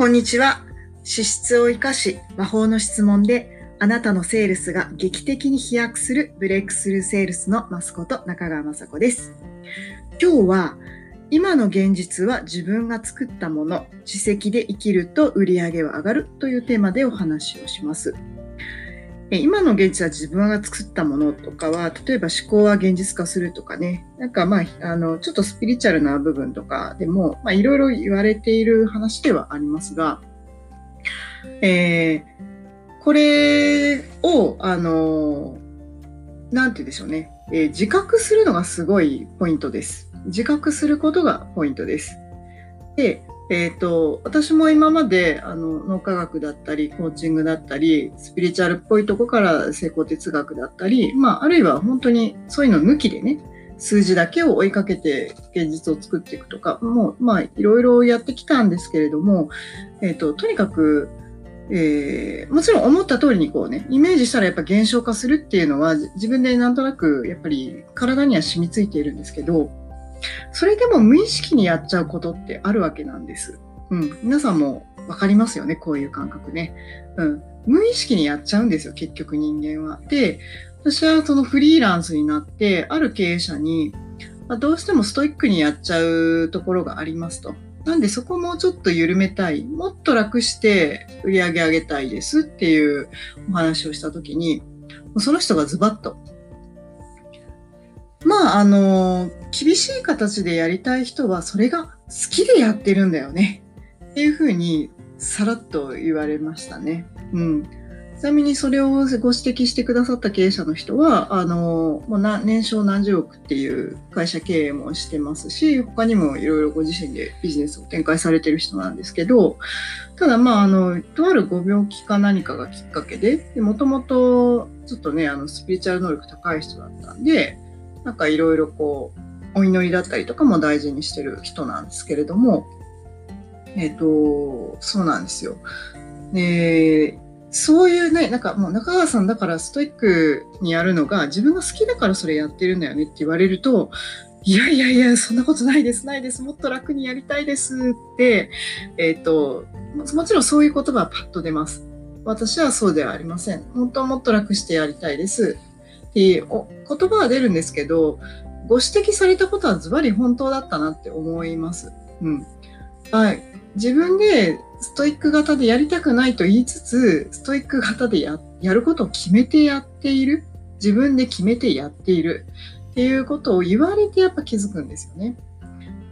こんにちは。資質を生かし、魔法の質問で、あなたのセールスが劇的に飛躍するブレイクスルーセールスのマスコと中川雅子です。今日は、今の現実は自分が作ったもの、自責で生きると売り上げは上がるというテーマでお話をします。今の現実は自分が作ったものとかは、例えば思考は現実化するとかね、なんかまあ、あの、ちょっとスピリチュアルな部分とかでも、まあいろいろ言われている話ではありますが、えー、これを、あの、なんて言うんでしょうね、えー、自覚するのがすごいポイントです。自覚することがポイントです。で、え、ー、と、私も今まで、あの、脳科学だったり、コーチングだったり、スピリチュアルっぽいとこから成功哲学だったり、まあ、あるいは本当にそういうの抜きでね、数字だけを追いかけて現実を作っていくとか、もう、まあ、いろいろやってきたんですけれども、えっ、ー、と、とにかく、えー、もちろん思った通りにこうね、イメージしたらやっぱ減少化するっていうのは自分でなんとなくやっぱり体には染みついているんですけど、それでも無意識にやっちゃうことってあるわけなんです。うん。皆さんもわかりますよね、こういう感覚ね。うん。無意識にやっちゃうんですよ、結局人間は。で、私はそのフリーランスになって、ある経営者に、ま、どうしてもストイックにやっちゃうところがありますと。なんでそこもちょっと緩めたい。もっと楽して売り上げ上げたいですっていうお話をしたときに、その人がズバッと。まあ、あの、厳しい形でやりたい人はそれが好きでやってるんだよね。っていうふうにさらっと言われましたね。うん。ちなみにそれをご指摘してくださった経営者の人は、あの、もう年商何十億っていう会社経営もしてますし、他にもいろいろご自身でビジネスを展開されてる人なんですけど、ただまあ、あの、とあるご病気か何かがきっかけで、もともとちょっとね、あの、スピリチュアル能力高い人だったんで、なんかいろいろこう、お祈りだったりとかも大事にしてる人なんですけれども、えっ、ー、と、そうなんですよ。で、そういうね、なんかもう中川さんだからストイックにやるのが自分が好きだからそれやってるんだよねって言われると、いやいやいや、そんなことないです、ないです、もっと楽にやりたいですって、えっ、ー、と、もちろんそういう言葉はパッと出ます。私はそうではありません。本当はもっと楽してやりたいです。っていう言葉は出るんですけど、ご指摘されたことはズバリ本当だったなって思います。うん。はい。自分でストイック型でやりたくないと言いつつ、ストイック型でややることを決めてやっている。自分で決めてやっている。っていうことを言われてやっぱ気づくんですよね。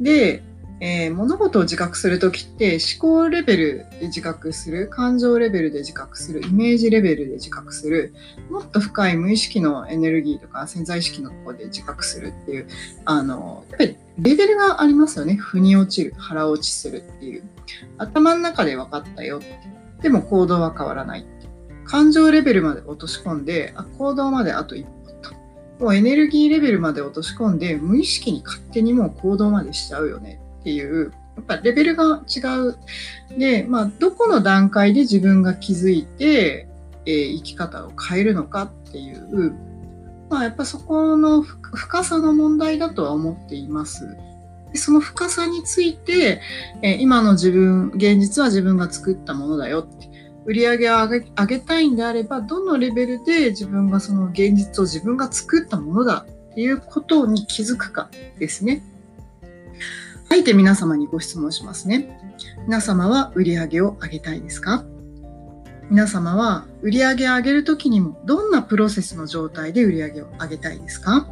で、えー、物事を自覚するときって思考レベルで自覚する、感情レベルで自覚する、イメージレベルで自覚する、もっと深い無意識のエネルギーとか潜在意識のところで自覚するっていう、あの、やっぱりレベルがありますよね。腑に落ちる、腹落ちするっていう。頭の中で分かったよ。でも行動は変わらない。感情レベルまで落とし込んで、あ行動まであと一歩と。もうエネルギーレベルまで落とし込んで、無意識に勝手にもう行動までしちゃうよねっていう、やっぱレベルが違う。で、まあ、どこの段階で自分が気づいて、えー、生き方を変えるのかっていう、まあ、やっぱそこの深さの問題だとは思っています。でその深さについて、えー、今の自分、現実は自分が作ったものだよって。売り上げを上げ上げたいんであれば、どのレベルで自分がその現実を自分が作ったものだっていうことに気づくかですね。あえて皆様にご質問しますね。皆様は売り上げを上げたいですか？皆様は売り上げを上げるときにもどんなプロセスの状態で売り上げを上げたいですか？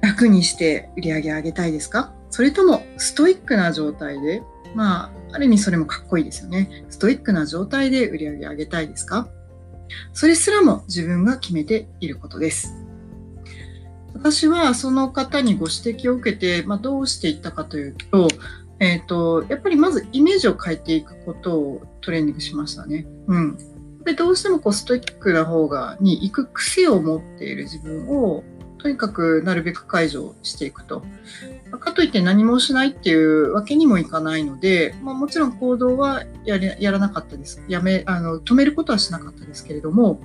楽にして売り上げを上げたいですか？それともストイックな状態で、まあ、ある意味それもかっこいいですよね。ストイックな状態で売り上げを上げたいですか？それすらも自分が決めていることです。私はその方にご指摘を受けて、まあ、どうしていったかというと、え、ー、と、やっぱりまずイメージを変えていくことをトレーニングしましたね。うん。でどうしてもこうストイックな方がに行く癖を持っている自分をとにかくなるべく解除していくと。かといって何もしないっていうわけにもいかないので、まあ、もちろん行動はややらなかったです。やめ、あの、止めることはしなかったですけれども、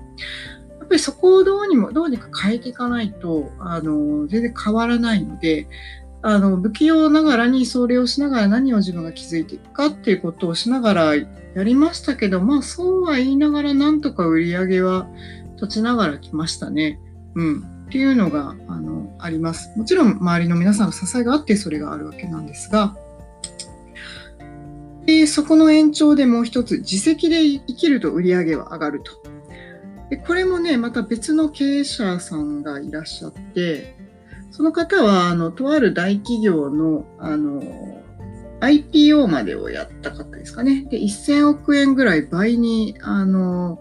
っぱりそこをどうにも、どうにか変えていかないと、あの、全然変わらないので、あの不器用ながらにそれをしながら何を自分が気づいていくかっていうことをしながらやりましたけどまあそうは言いながらなんとか売り上げは立ちながら来ましたね。うん、っていうのがあのあります。もちろん周りの皆さんの支えがあってそれがあるわけなんですが。でそこの延長でもう一つ自責で生きると売り上げは上がると。でこれもねまた別の経営者さんがいらっしゃってその方は、あの、とある大企業の、あの、IPO までをやった方ですかね。で、1000億円ぐらい倍に、あの、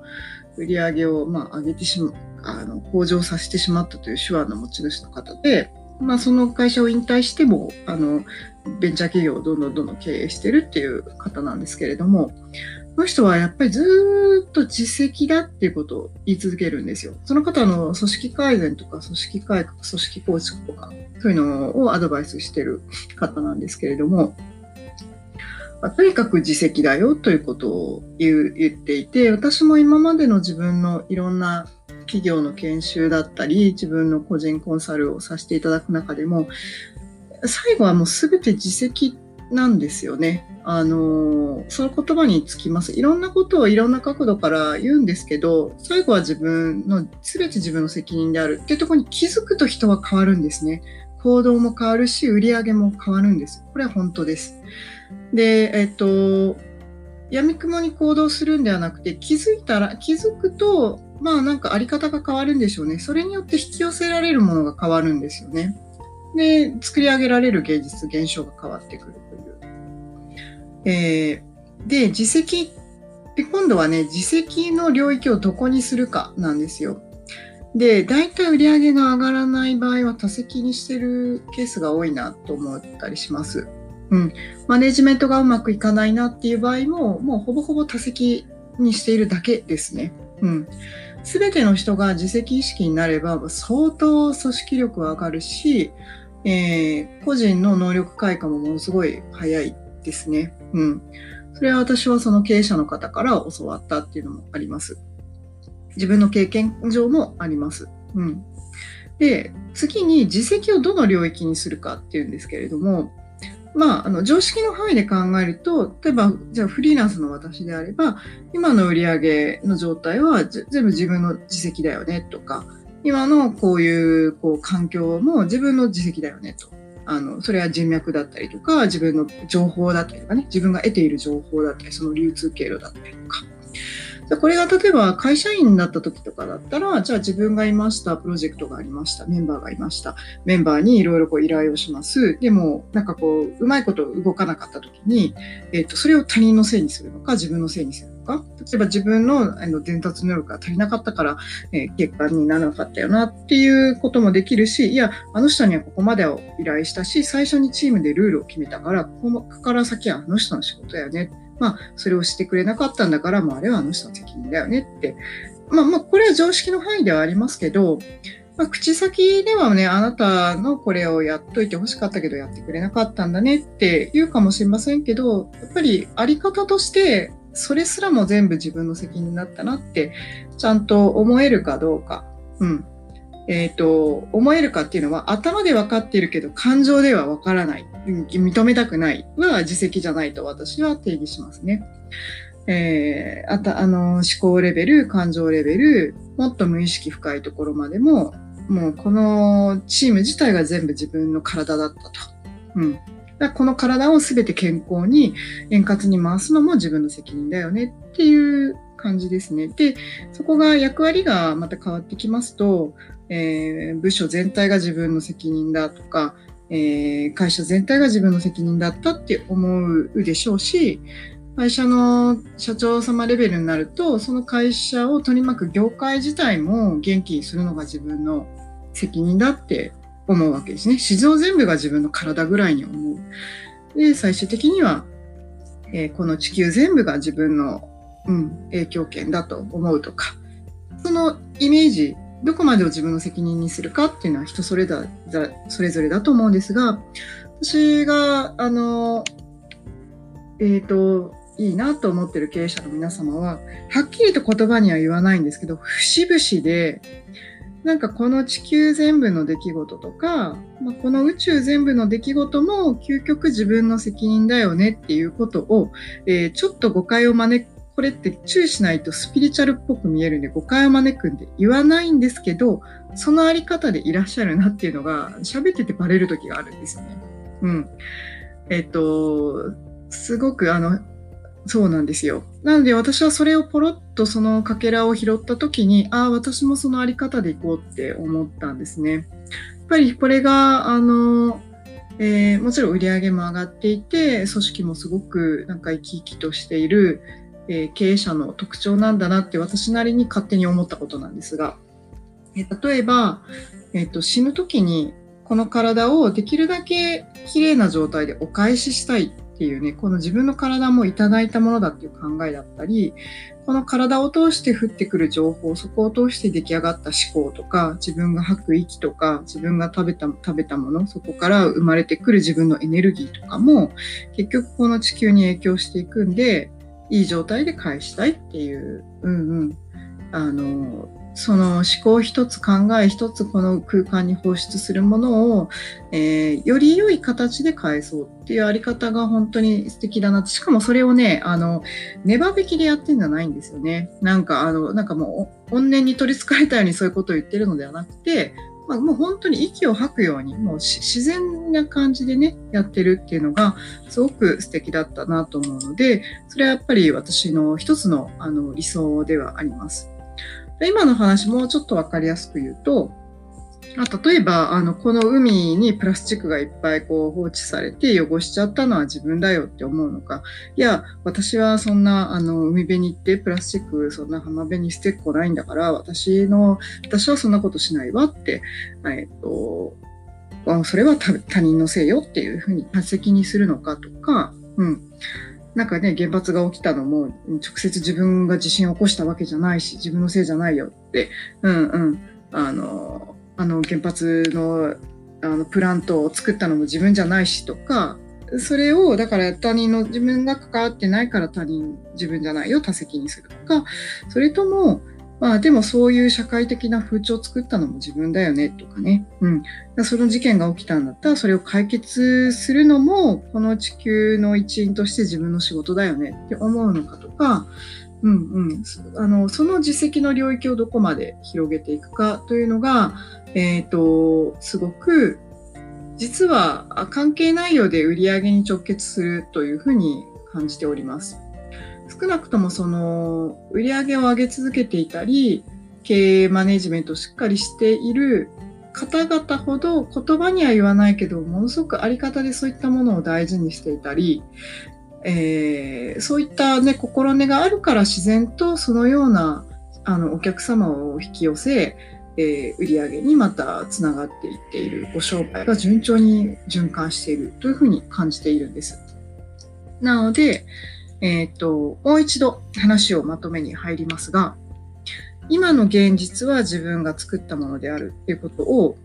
売り上げを、まあ、上げてしま、あの、向上させてしまったという手腕の持ち主の方で、まあ、その会社を引退しても、あの、ベンチャー企業をどんどんどんどん経営してるっていう方なんですけれども、この人はやっぱりずっと実績だっていうことを言い続けるんですよ。その方の組織改善とか組織改革、組織構築とか、そういうのをアドバイスしてる方なんですけれども、まあ、とにかく実績だよということを言っていて、私も今までの自分のいろんな企業の研修だったり、自分の個人コンサルをさせていただく中でも、最後はもう全て実績なんですよね。あのその言葉につきます。いろんなことをいろんな角度から言うんですけど、最後は自分の、全て自分の責任であるっていうところに気づくと人は変わるんですね。行動も変わるし、売り上げも変わるんです。これは本当です。で、えっと、闇雲に行動するんではなくて、気づいたら、気づくと、まあなんかあり方が変わるんでしょうね。それによって引き寄せられるものが変わるんですよね。で、作り上げられる芸術、現象が変わってくる。えー、で、自責で、今度はね、自責の領域をどこにするかなんですよ。で、大体売り上げが上がらない場合は多責にしてるケースが多いなと思ったりします。うん。マネジメントがうまくいかないなっていう場合も、もうほぼほぼ多責にしているだけですね。うん。すべての人が自責意識になれば、相当組織力は上がるし、えー、個人の能力開花もものすごい早いですね。うん。それは私はその経営者の方から教わったっていうのもあります。自分の経験上もあります。うん。で、次に実績をどの領域にするかっていうんですけれども、まあ、あの常識の範囲で考えると、例えば、じゃあフリーランスの私であれば、今の売り上げの状態は全部自分の実績だよねとか、今のこういうこう環境も自分の実績だよねと。あの、それは人脈だったりとか、自分の情報だったりとかね、自分が得ている情報だったり、その流通経路だったりとか。これが例えば会社員になった時とかだったら、じゃあ自分がいました、プロジェクトがありました、メンバーがいました、メンバーにいろいろこう依頼をします。でも、なんかこう、うまいこと動かなかった時に、えっ、ー、と、それを他人のせいにするのか、自分のせいにするのか、例えば自分のあの伝達能力が足りなかったから、えー、結果にならなかったよなっていうこともできるし、いや、あの人にはここまでを依頼したし、最初にチームでルールを決めたから、ここから先はあの人の仕事だよね。まあ、それをしてくれなかったんだから、もうあれはあの人の責任だよねって。まあ、まあ、これは常識の範囲ではありますけど、まあ、口先ではね、あなたのこれをやっといて欲しかったけどやってくれなかったんだねって言うかもしれませんけど、やっぱりあり方として、それすらも全部自分の責任だったなって、ちゃんと思えるかどうか。うん。えっ、ー、と、思えるかっていうのは頭で分かっているけど感情では分からない。認めたくないは自責じゃないと私は定義しますね。えー、あと、あの、思考レベル、感情レベル、もっと無意識深いところまでも、もうこのチーム自体が全部自分の体だったと。うん。だこの体を全て健康に円滑に回すのも自分の責任だよねっていう感じですね。で、そこが役割がまた変わってきますと、えー、部署全体が自分の責任だとか、えー、会社全体が自分の責任だったって思うでしょうし、会社の社長様レベルになると、その会社を取り巻く業界自体も元気にするのが自分の責任だって思うわけですね。市場全部が自分の体ぐらいに思う。で、最終的には、えー、この地球全部が自分の、うん、影響権だと思うとか、そのイメージどこまでを自分の責任にするかっていうのは人それだそれぞれだと思うんですが、私が、あの、えっ、ー、と、いいなと思ってる経営者の皆様は、はっきりと言葉には言わないんですけど、節々で、なんかこの地球全部の出来事とか、まあ、この宇宙全部の出来事も究極自分の責任だよねっていうことを、えー、ちょっと誤解を招くこれって注意しないとスピリチュアルっぽく見えるんで誤解を招くんで言わないんですけど、そのあり方でいらっしゃるなっていうのが喋っててバレる時があるんですよね。うん。えっ、と、すごくあの、そうなんですよ。なので私はそれをポロッとそのかけらを拾った時に、ああ、私もそのあり方でいこうって思ったんですね。やっぱりこれが、あの、えー、もちろん売り上げも上がっていて、組織もすごくなんか生き生きとしている、え、経営者の特徴なんだなって私なりに勝手に思ったことなんですが、え、例えば、えーと、死ぬ時にこの体をできるだけ綺麗な状態でお返ししたいっていうね、この自分の体もいただいたものだっていう考えだったり、この体を通して降ってくる情報、そこを通して出来上がった思考とか、自分が吐く息とか、自分が食べた、食べたもの、そこから生まれてくる自分のエネルギーとかも、結局この地球に影響していくんで、いい状態で返したいっていう、うんうん、あの、その思考一つ考え一つこの空間に放出するものを、えー、より良い形で返そうっていうあり方が本当に素敵だなしかもそれをねあの粘ばべきでやってんじゃないんですよね。なんかあのなんかもう怨念に取りつかれたようにそういうことを言ってるのではなくてまあ、もう本当に息を吐くように、もう自然な感じでね、やってるっていうのが、すごく素敵だったなと思うので、それはやっぱり私の一つのあの理想ではあります。今の話もちょっと分かりやすく言うと、例えば、あの、この海にプラスチックがいっぱいこう放置されて汚しちゃったのは自分だよって思うのか、いや、私はそんな、あの、海辺に行ってプラスチックそんな浜辺に捨てっこないんだから、私の、私はそんなことしないわって、えっと、それは他人のせいよっていうふうに他責にするのかとか、うん。なんかね、原発が起きたのも、直接自分が地震を起こしたわけじゃないし、自分のせいじゃないよって、うんうん、あの、あの原発のあのプラントを作ったのも自分じゃないしとかそれをだから他人の自分が関わってないから他人自分じゃないよ他責にするとかそれともまあでもそういう社会的な風潮を作ったのも自分だよねとかね。うん。その事件が起きたんだったらそれを解決するのもこの地球の一員として自分の仕事だよねって思うのかとか、うんうん、あのその実績の領域をどこまで広げていくかというのが、えっ、ー、とすごく実は関係ないようで売り上げに直結するというふうに感じております。少なくともその売り上げを上げ続けていたり経営マネジメントをしっかりしている方々ほど言葉には言わないけどものすごくあり方でそういったものを大事にしていたりえー、そういった、ね、心根があるから自然とそのようなあのお客様を引き寄せ、えー、売り上げにまたつながっていっているご商売が順調に循環しているというふうに感じているんです。なので、えっ、ー、と、もう一度話をまとめに入りますが、今の現実は自分が作ったものであるということを、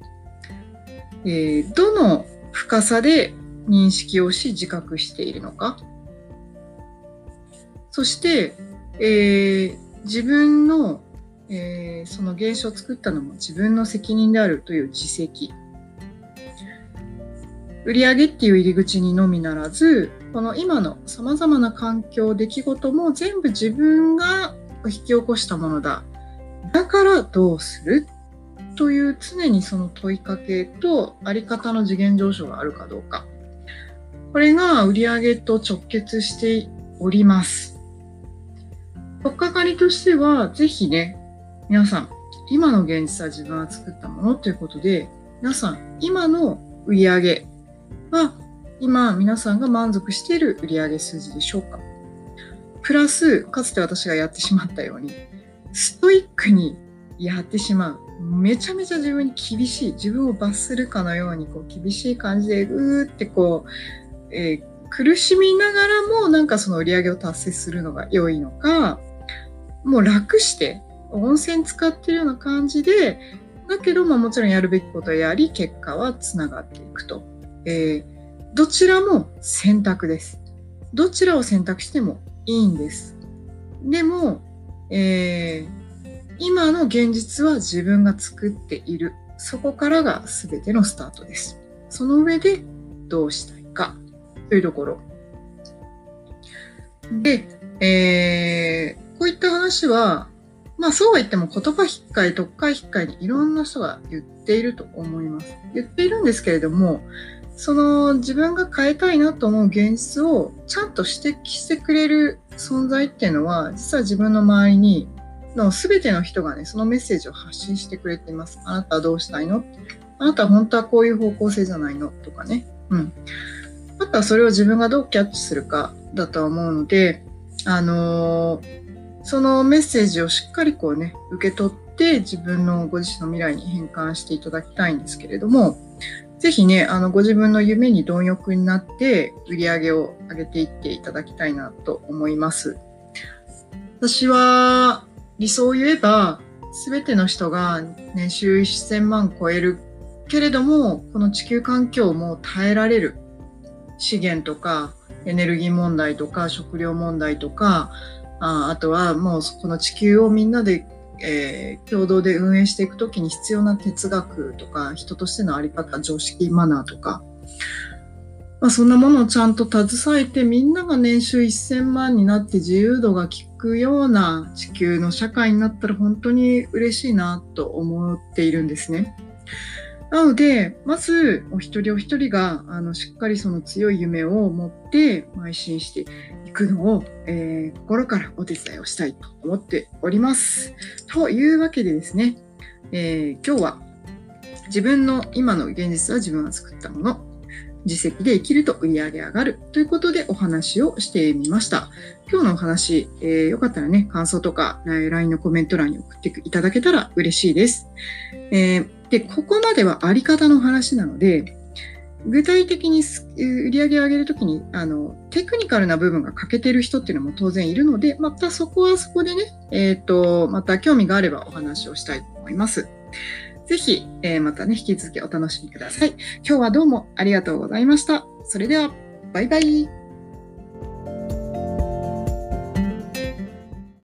えー、どの深さで認識をし自覚しているのかそして、えー、自分の、えー、その現象を作ったのも自分の責任であるという自責。売上っていう入り口にのみならず、この今の様々な環境、出来事も全部自分が引き起こしたものだ。だからどうする？という常にその問いかけとあり方の次元上昇があるかどうか。これが売上と直結しております。とっかかりとしては、ぜひね、皆さん、今の現実は自分が作ったものということで、皆さん、今の売り上げは、今皆さんが満足している売り上げ数字でしょうかプラス、かつて私がやってしまったように、ストイックにやってしまう。めちゃめちゃ自分に厳しい。自分を罰するかのように、こう、厳しい感じで、うーってこう、えー、苦しみながらも、なんかその売り上げを達成するのが良いのか、もう楽して温泉使ってるような感じでだけどももちろんやるべきことをやり結果はつながっていくと、えー、どちらも選択ですどちらを選択してもいいんですでも、えー、今の現実は自分が作っている。そこからが全てのスタートです。その上でどうしたいかというところ。で、えー、こういった話は、まあそうは言っても言葉引っかえ、特化引っかえにいろんな人が言っていると思います。言っているんですけれども、その自分が変えたいなと思う現実をちゃんと指摘してくれる存在っていうのは、実は自分の周りにの全ての人がね、そのメッセージを発信してくれています。あなたはどうしたいの？あなたは本当はこういう方向性じゃないの？とかね。うん。あとはそれを自分がどうキャッチするかだとは思うので、あのー、そのメッセージをしっかりこうね、受け取って自分のご自身の未来に変換していただきたいんですけれども、ぜひね、あの、ご自分の夢に貪欲になって、売り上げを上げていっていただきたいなと思います。私は、理想を言えば、すべての人が年収1000万超えるけれども、この地球環境も耐えられる資源とか、エネルギー問題とか、食料問題とか、ああとはもうそこの地球をみんなでえー、共同で運営していくときに必要な哲学とか、人としての在り方、常識、マナーとか、まあ、そんなものをちゃんと携えて、みんなが年収1000万になって自由度が効くような地球の社会になったら本当に嬉しいなと思っているんですね。なので、まず、お一人お一人が、あの、しっかりその強い夢を持って、邁進してくのを、えー、心からお手伝いをしたいと思っております。というわけでですね、えー、今日は、自分の今の現実は自分が作ったもの、自責で生きると売り上げ上がるということでお話をしてみました。今日のお話、えー、よかったらね、感想とか LINE のコメント欄に送っていただけたら嬉しいです。えー、で、ここまではあり方の話なので、具体的に売り上げを上げるときに、あの、テクニカルな部分が欠けてる人っていうのも当然いるので、またそこはそこでね、えっ、ー、と、また興味があればお話をしたいと思います。ぜひ、えー、またね、引き続きお楽しみください。今日はどうもありがとうございました。それでは、バイバイ。